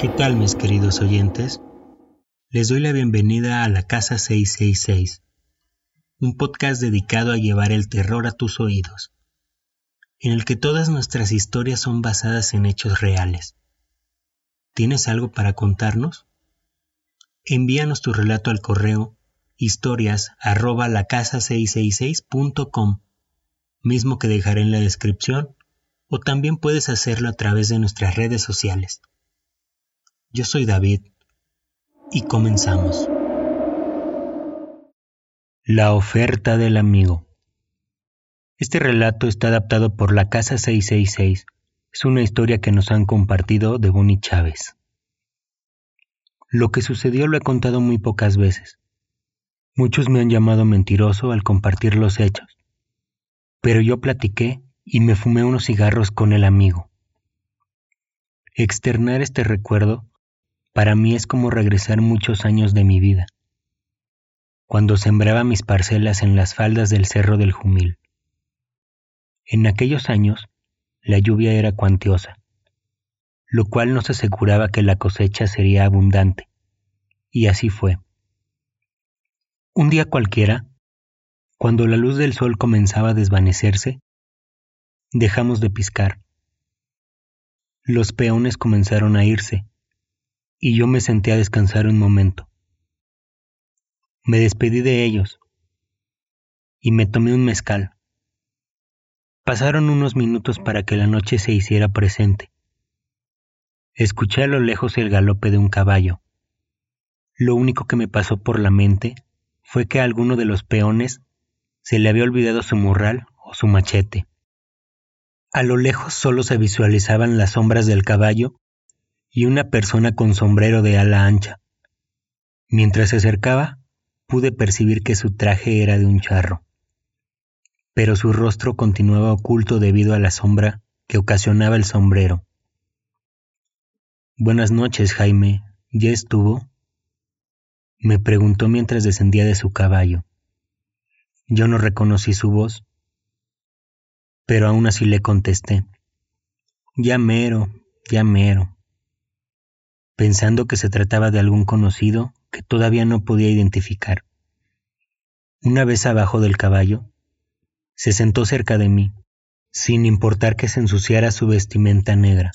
¿Qué tal mis queridos oyentes? Les doy la bienvenida a la Casa 666, un podcast dedicado a llevar el terror a tus oídos, en el que todas nuestras historias son basadas en hechos reales. ¿Tienes algo para contarnos? Envíanos tu relato al correo historias arroba la casa 666.com, mismo que dejaré en la descripción, o también puedes hacerlo a través de nuestras redes sociales. Yo soy David y comenzamos. La oferta del amigo. Este relato está adaptado por la Casa 666. Es una historia que nos han compartido de Bonnie Chávez. Lo que sucedió lo he contado muy pocas veces. Muchos me han llamado mentiroso al compartir los hechos. Pero yo platiqué y me fumé unos cigarros con el amigo. Externar este recuerdo para mí es como regresar muchos años de mi vida, cuando sembraba mis parcelas en las faldas del Cerro del Jumil. En aquellos años, la lluvia era cuantiosa, lo cual nos aseguraba que la cosecha sería abundante, y así fue. Un día cualquiera, cuando la luz del sol comenzaba a desvanecerse, dejamos de piscar. Los peones comenzaron a irse, y yo me senté a descansar un momento. Me despedí de ellos y me tomé un mezcal. Pasaron unos minutos para que la noche se hiciera presente. Escuché a lo lejos el galope de un caballo. Lo único que me pasó por la mente fue que a alguno de los peones se le había olvidado su morral o su machete. A lo lejos solo se visualizaban las sombras del caballo y una persona con sombrero de ala ancha. Mientras se acercaba, pude percibir que su traje era de un charro, pero su rostro continuaba oculto debido a la sombra que ocasionaba el sombrero. Buenas noches, Jaime. ¿Ya estuvo? me preguntó mientras descendía de su caballo. Yo no reconocí su voz, pero aún así le contesté. Ya mero, ya mero pensando que se trataba de algún conocido que todavía no podía identificar. Una vez abajo del caballo, se sentó cerca de mí, sin importar que se ensuciara su vestimenta negra.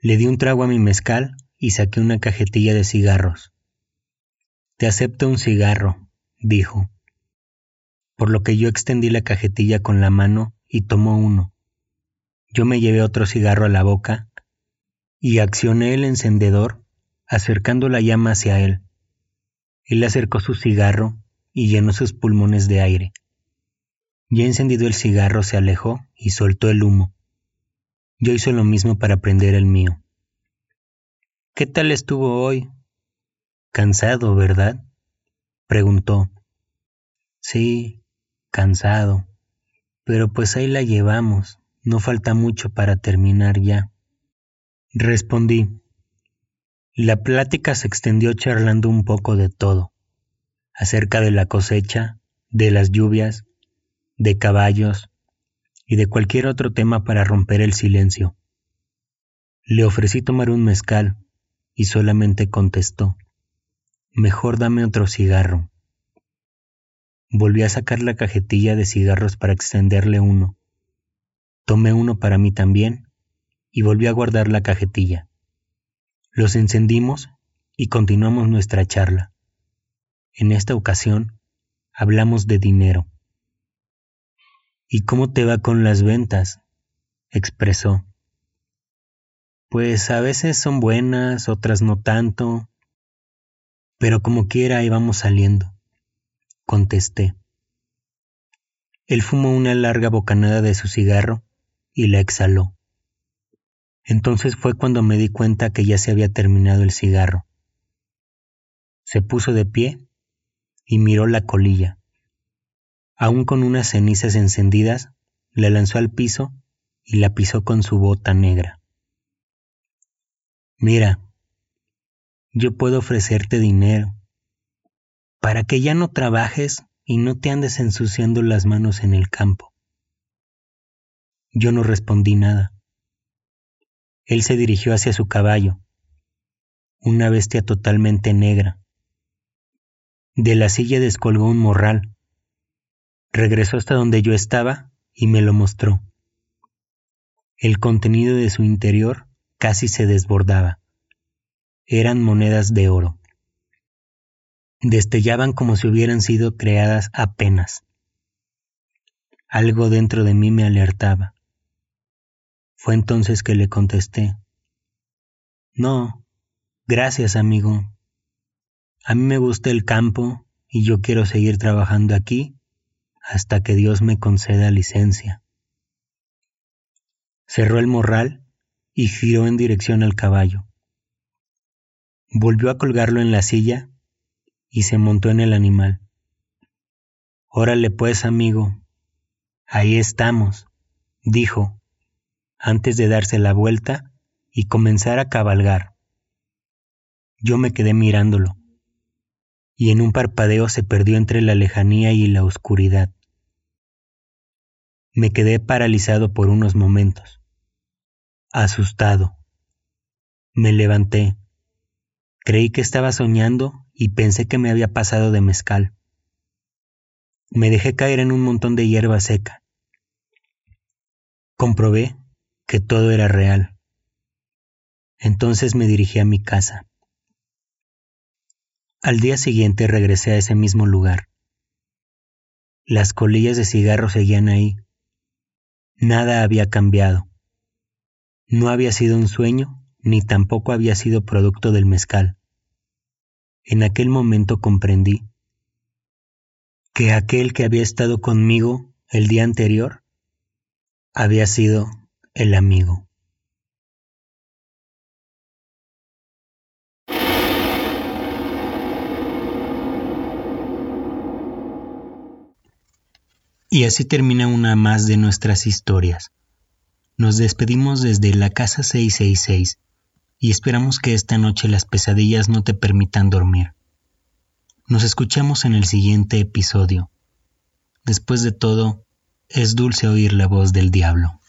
Le di un trago a mi mezcal y saqué una cajetilla de cigarros. Te acepto un cigarro, dijo, por lo que yo extendí la cajetilla con la mano y tomó uno. Yo me llevé otro cigarro a la boca y accioné el encendedor acercando la llama hacia él. Él acercó su cigarro y llenó sus pulmones de aire. Ya encendido el cigarro se alejó y soltó el humo. Yo hice lo mismo para prender el mío. ¿Qué tal estuvo hoy? Cansado, ¿verdad? preguntó. Sí, cansado. Pero pues ahí la llevamos. No falta mucho para terminar ya. Respondí. La plática se extendió charlando un poco de todo, acerca de la cosecha, de las lluvias, de caballos y de cualquier otro tema para romper el silencio. Le ofrecí tomar un mezcal y solamente contestó, Mejor dame otro cigarro. Volví a sacar la cajetilla de cigarros para extenderle uno. Tomé uno para mí también y volví a guardar la cajetilla. Los encendimos y continuamos nuestra charla. En esta ocasión hablamos de dinero. ¿Y cómo te va con las ventas? expresó. Pues a veces son buenas, otras no tanto, pero como quiera ahí vamos saliendo, contesté. Él fumó una larga bocanada de su cigarro y la exhaló. Entonces fue cuando me di cuenta que ya se había terminado el cigarro. Se puso de pie y miró la colilla. Aún con unas cenizas encendidas, la lanzó al piso y la pisó con su bota negra. Mira, yo puedo ofrecerte dinero para que ya no trabajes y no te andes ensuciando las manos en el campo. Yo no respondí nada. Él se dirigió hacia su caballo una bestia totalmente negra. De la silla descolgó un morral. Regresó hasta donde yo estaba y me lo mostró. El contenido de su interior casi se desbordaba. Eran monedas de oro. Destellaban como si hubieran sido creadas apenas. Algo dentro de mí me alertaba. Fue entonces que le contesté. No, gracias amigo. A mí me gusta el campo y yo quiero seguir trabajando aquí hasta que Dios me conceda licencia. Cerró el morral y giró en dirección al caballo. Volvió a colgarlo en la silla y se montó en el animal. Órale pues, amigo. Ahí estamos, dijo, antes de darse la vuelta y comenzar a cabalgar. Yo me quedé mirándolo, y en un parpadeo se perdió entre la lejanía y la oscuridad. Me quedé paralizado por unos momentos, asustado. Me levanté Creí que estaba soñando y pensé que me había pasado de mezcal. Me dejé caer en un montón de hierba seca. Comprobé que todo era real. Entonces me dirigí a mi casa. Al día siguiente regresé a ese mismo lugar. Las colillas de cigarro seguían ahí. Nada había cambiado. No había sido un sueño ni tampoco había sido producto del mezcal. En aquel momento comprendí que aquel que había estado conmigo el día anterior había sido el amigo. Y así termina una más de nuestras historias. Nos despedimos desde la casa 666 y esperamos que esta noche las pesadillas no te permitan dormir. Nos escuchamos en el siguiente episodio. Después de todo, es dulce oír la voz del diablo.